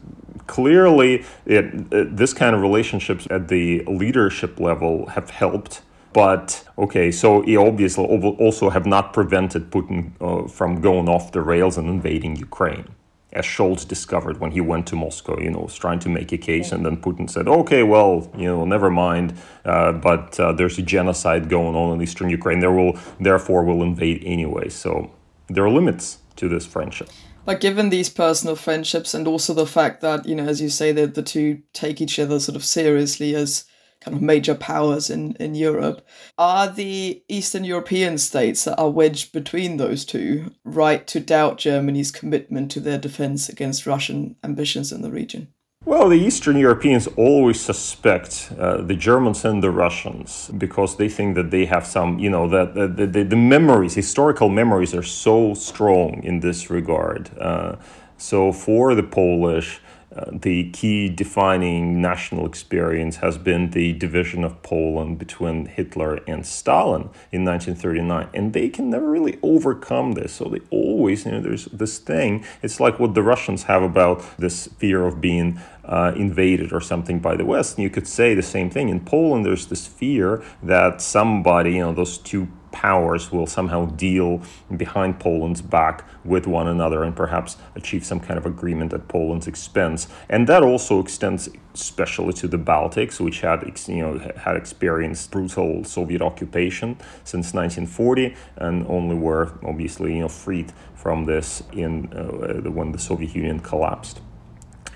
Clearly, it, it, this kind of relationships at the leadership level have helped. But okay, so he obviously also have not prevented Putin uh, from going off the rails and invading Ukraine as Scholz discovered when he went to Moscow, you know, was trying to make a case, and then Putin said, "Okay, well, you know, never mind, uh, but uh, there's a genocide going on in eastern Ukraine. There will, therefore, will invade anyway." So there are limits to this friendship. But given these personal friendships, and also the fact that you know, as you say, that the two take each other sort of seriously as kind of major powers in, in Europe. Are the Eastern European states that are wedged between those two right to doubt Germany's commitment to their defense against Russian ambitions in the region? Well, the Eastern Europeans always suspect uh, the Germans and the Russians because they think that they have some, you know, that the, the, the, memories, historical memories, are so strong in this regard. Uh, so for the Polish, uh, the key defining national experience has been the division of Poland between Hitler and Stalin in 1939. And they can never really overcome this. So they always, you know, there's this thing. It's like what the Russians have about this fear of being uh, invaded or something by the West. And you could say the same thing. In Poland, there's this fear that somebody, you know, those two powers will somehow deal behind Poland's back with one another and perhaps achieve some kind of agreement at Poland's expense. And that also extends especially to the Baltics, which had you know had experienced brutal Soviet occupation since 1940 and only were obviously you know freed from this in uh, when the Soviet Union collapsed.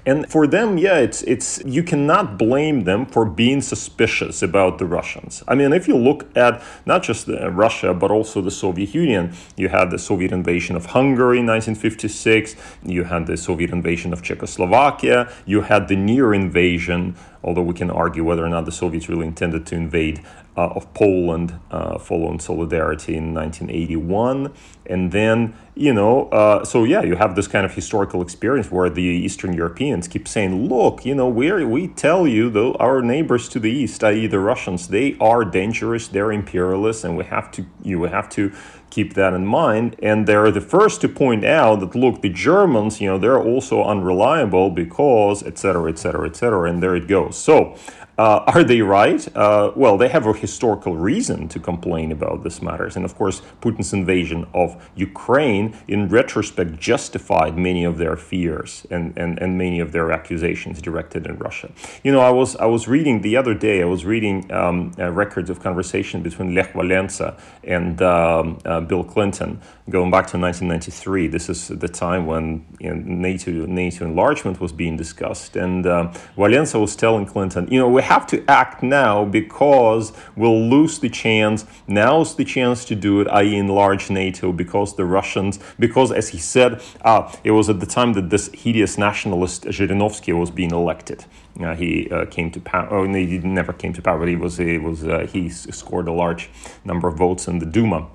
And for them, yeah, it's it's you cannot blame them for being suspicious about the Russians. I mean, if you look at not just uh, Russia but also the Soviet Union, you had the Soviet invasion of Hungary in 1956, you had the Soviet invasion of Czechoslovakia, you had the near invasion although we can argue whether or not the Soviets really intended to invade of Poland uh, following solidarity in 1981. And then, you know, uh, so yeah, you have this kind of historical experience where the Eastern Europeans keep saying, look, you know, we we tell you, though, our neighbors to the east, i.e., the Russians, they are dangerous, they're imperialists, and we have to, you have to keep that in mind. And they're the first to point out that, look, the Germans, you know, they're also unreliable because, et cetera, et cetera, et cetera. And there it goes. So uh, are they right? Uh, well, they have a historical reason to complain about these matters. And of course, Putin's invasion of Ukraine, in retrospect, justified many of their fears and, and, and many of their accusations directed at Russia. You know, I was, I was reading the other day, I was reading um, uh, records of conversation between Lech Walesa and um, uh, Bill Clinton going back to 1993. This is the time when you know, NATO, NATO enlargement was being discussed. And uh, was telling Clinton, you know, we have to act now because we'll lose the chance. Now's the chance to do it, i.e., enlarge NATO, because the Russians, because as he said, uh, it was at the time that this hideous nationalist Zhirinovsky was being elected. Uh, he uh, came to power. Oh, no, he never came to power, but he was he was uh, he scored a large number of votes in the Duma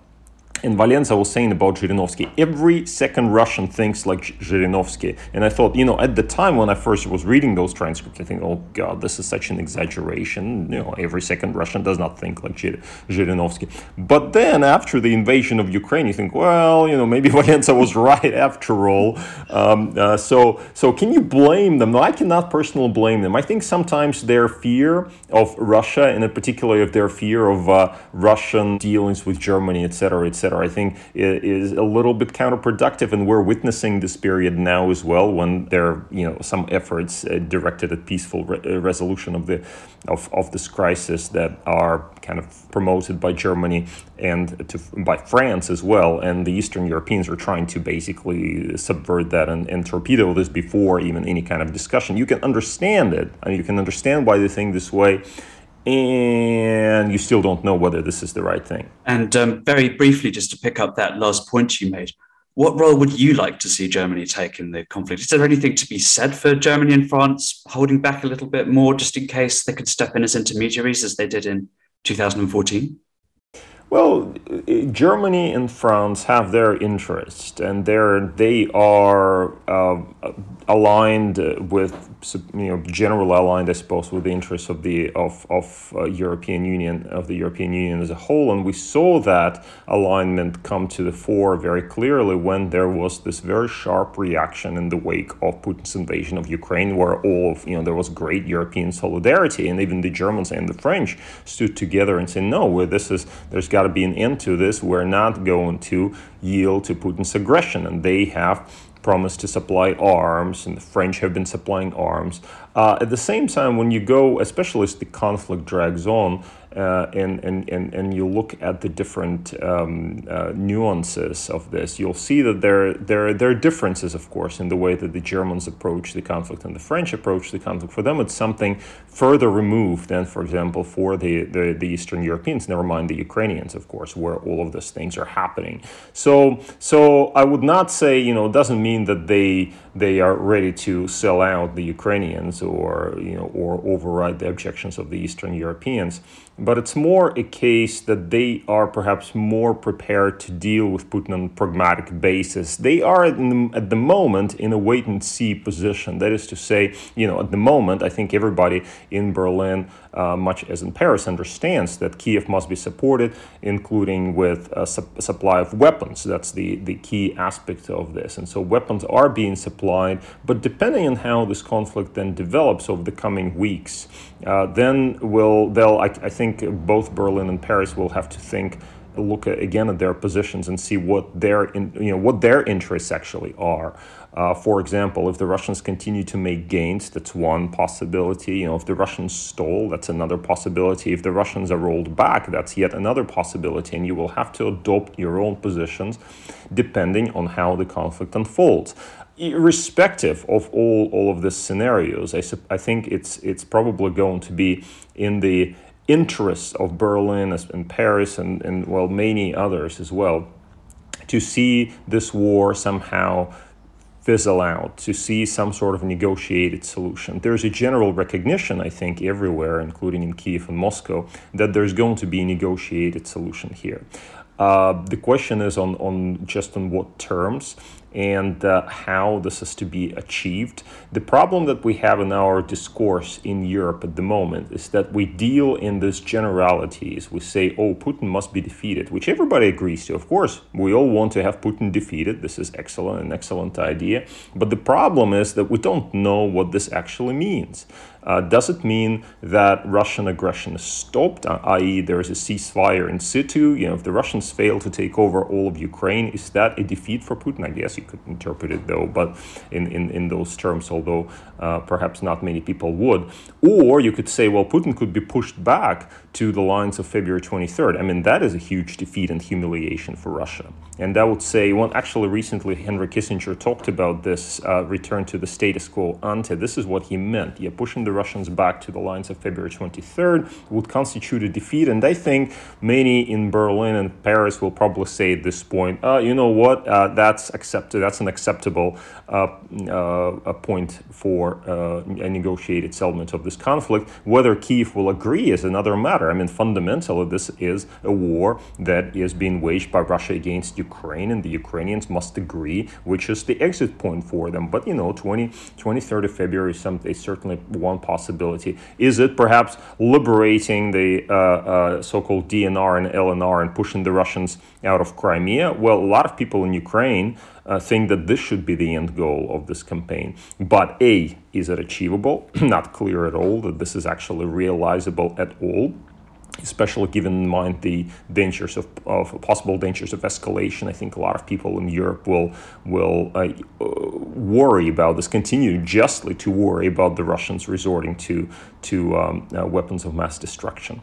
in Walesa was saying about Zhirinovsky, every second Russian thinks like Zhirinovsky. And I thought, you know, at the time when I first was reading those transcripts, I think, oh God, this is such an exaggeration. You know, every second Russian does not think like Zhirinovsky. But then after the invasion of Ukraine, you think, well, you know, maybe Walesa was right after all. Um, uh, so, so can you blame them? No, I cannot personally blame them. I think sometimes their fear of Russia, and in particular of their fear of uh, Russian dealings with Germany, etc., etc., I think is a little bit counterproductive, and we're witnessing this period now as well when there are you know some efforts uh, directed at peaceful re- uh, resolution of the of, of this crisis that are kind of promoted by Germany and to, by France as well, and the Eastern Europeans are trying to basically subvert that and, and torpedo this before even any kind of discussion. You can understand it, and you can understand why they think this way and you still don't know whether this is the right thing. And um, very briefly, just to pick up that last point you made, what role would you like to see Germany take in the conflict? Is there anything to be said for Germany and France holding back a little bit more just in case they could step in as intermediaries as they did in 2014? Well, Germany and France have their interest, and they're, they are uh, aligned with you know generally aligned, I suppose, with the interests of the of of uh, European Union of the European Union as a whole, and we saw that alignment come to the fore very clearly when there was this very sharp reaction in the wake of Putin's invasion of Ukraine, where all of you know there was great European solidarity, and even the Germans and the French stood together and said, no, this is there's got to be this. We're not going to yield to Putin's aggression, and they have promised to supply arms, and the French have been supplying arms. Uh, at the same time, when you go, especially as the conflict drags on, uh, and, and, and, and you look at the different um, uh, nuances of this, you'll see that there, there, there are differences, of course, in the way that the Germans approach the conflict and the French approach the conflict. For them, it's something further removed than, for example, for the, the, the Eastern Europeans, never mind the Ukrainians, of course, where all of these things are happening. So, so I would not say, you know, it doesn't mean that they, they are ready to sell out the Ukrainians or, you know, or override the objections of the Eastern Europeans but it's more a case that they are perhaps more prepared to deal with Putin on a pragmatic basis. They are at the, at the moment in a wait and see position. That is to say, you know, at the moment, I think everybody in Berlin, uh, much as in Paris, understands that Kiev must be supported, including with a su- supply of weapons. That's the, the key aspect of this. And so weapons are being supplied, but depending on how this conflict then develops over the coming weeks, uh, then will they'll I, I think both Berlin and Paris will have to think look at, again at their positions and see what their in, you know what their interests actually are. Uh, for example, if the Russians continue to make gains, that's one possibility. You know, if the Russians stall, that's another possibility. If the Russians are rolled back, that's yet another possibility. And you will have to adopt your own positions depending on how the conflict unfolds. Irrespective of all, all of these scenarios, I, I think it's it's probably going to be in the interests of Berlin and Paris and, and well, many others as well, to see this war somehow fizzle out, to see some sort of negotiated solution. There's a general recognition, I think, everywhere, including in Kiev and Moscow, that there's going to be a negotiated solution here. Uh, the question is on, on just on what terms and uh, how this is to be achieved. The problem that we have in our discourse in Europe at the moment is that we deal in these generalities. We say, oh, Putin must be defeated, which everybody agrees to. Of course, we all want to have Putin defeated. This is excellent, an excellent idea. But the problem is that we don't know what this actually means. Uh, does it mean that Russian aggression is stopped, uh, i.e., there is a ceasefire in situ? You know, if the Russians fail to take over all of Ukraine, is that a defeat for Putin? I guess you could interpret it though, but in, in, in those terms, although uh, perhaps not many people would. Or you could say, well, Putin could be pushed back to the lines of February 23rd. I mean, that is a huge defeat and humiliation for Russia. And I would say, well, actually, recently Henry Kissinger talked about this uh, return to the status quo ante. This is what he meant. Yeah, pushing the Russians back to the lines of February 23rd would constitute a defeat. And I think many in Berlin and Paris will probably say at this point, uh, you know what, uh, that's accepted. That's an acceptable uh, uh, point for uh, a negotiated settlement of this conflict. Whether Kiev will agree is another matter. I mean, fundamentally, this is a war that is being waged by Russia against Ukraine, and the Ukrainians must agree which is the exit point for them. But, you know, 20, 23rd of February is certainly one possibility. Is it perhaps liberating the uh, uh, so called DNR and LNR and pushing the Russians out of Crimea? Well, a lot of people in Ukraine uh, think that this should be the end goal of this campaign. But A, is it achievable? Not clear at all that this is actually realizable at all especially given in mind the dangers of, of possible dangers of escalation. I think a lot of people in Europe will will uh, worry about this, continue justly to worry about the Russians resorting to to um, uh, weapons of mass destruction.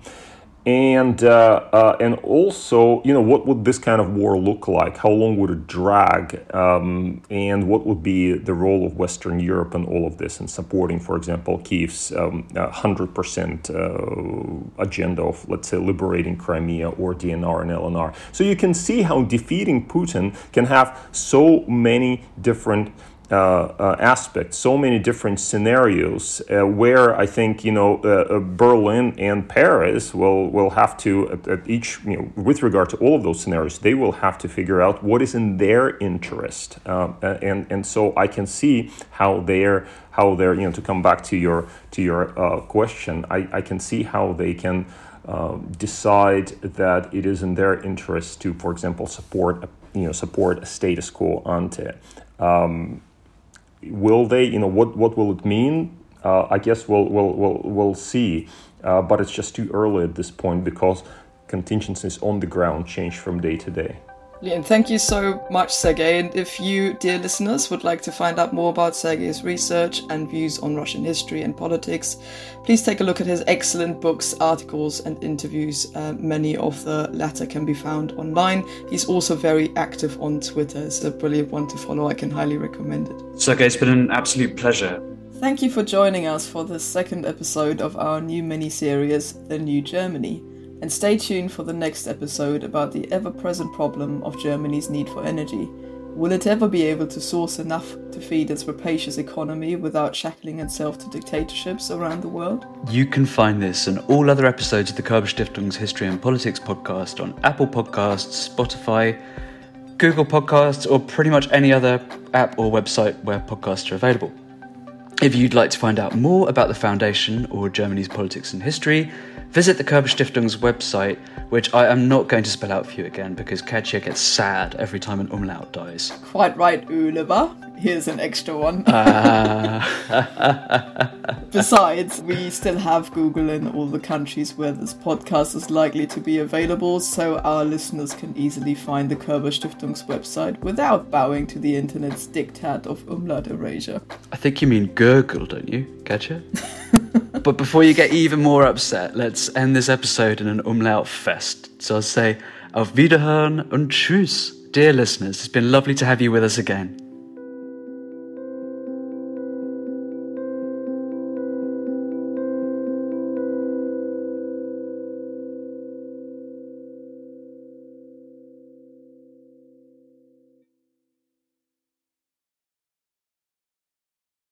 And uh, uh, and also you know what would this kind of war look like? How long would it drag? Um, and what would be the role of western europe and all of this in supporting for example kiev's um, 100% uh, agenda of let's say liberating crimea or dnr and lnr so you can see how defeating putin can have so many different uh, uh, aspects, so many different scenarios uh, where I think you know uh, uh, Berlin and Paris will will have to at, at, each you know with regard to all of those scenarios they will have to figure out what is in their interest uh, and and so I can see how they're how they're you know to come back to your to your question I, I can see how they can. Um, decide that it is in their interest to, for example, support you know support a status quo ante. Um, will they? You know, what what will it mean? Uh, I guess we'll we'll we'll, we'll see, uh, but it's just too early at this point because contingencies on the ground change from day to day. And thank you so much, Sergey. And if you, dear listeners, would like to find out more about Sergey's research and views on Russian history and politics, please take a look at his excellent books, articles, and interviews. Uh, many of the latter can be found online. He's also very active on Twitter. It's a brilliant one to follow. I can highly recommend it. Sergey, it's been an absolute pleasure. Thank you for joining us for the second episode of our new mini series, The New Germany. And stay tuned for the next episode about the ever present problem of Germany's need for energy. Will it ever be able to source enough to feed its rapacious economy without shackling itself to dictatorships around the world? You can find this and all other episodes of the Körber Stiftung's History and Politics podcast on Apple Podcasts, Spotify, Google Podcasts, or pretty much any other app or website where podcasts are available. If you'd like to find out more about the Foundation or Germany's politics and history, visit the Körber Stiftung's website, which I am not going to spell out for you again because Katja gets sad every time an umlaut dies. Quite right, Oliver. Here's an extra one. Uh... Besides, we still have Google in all the countries where this podcast is likely to be available, so our listeners can easily find the Körber Stiftung's website without bowing to the internet's diktat of umlaut erasure. I think you mean Gurgle, don't you, Katja? but before you get even more upset, let's end this episode in an umlaut fest. So I'll say, Auf Wiederhören und Tschüss. Dear listeners, it's been lovely to have you with us again.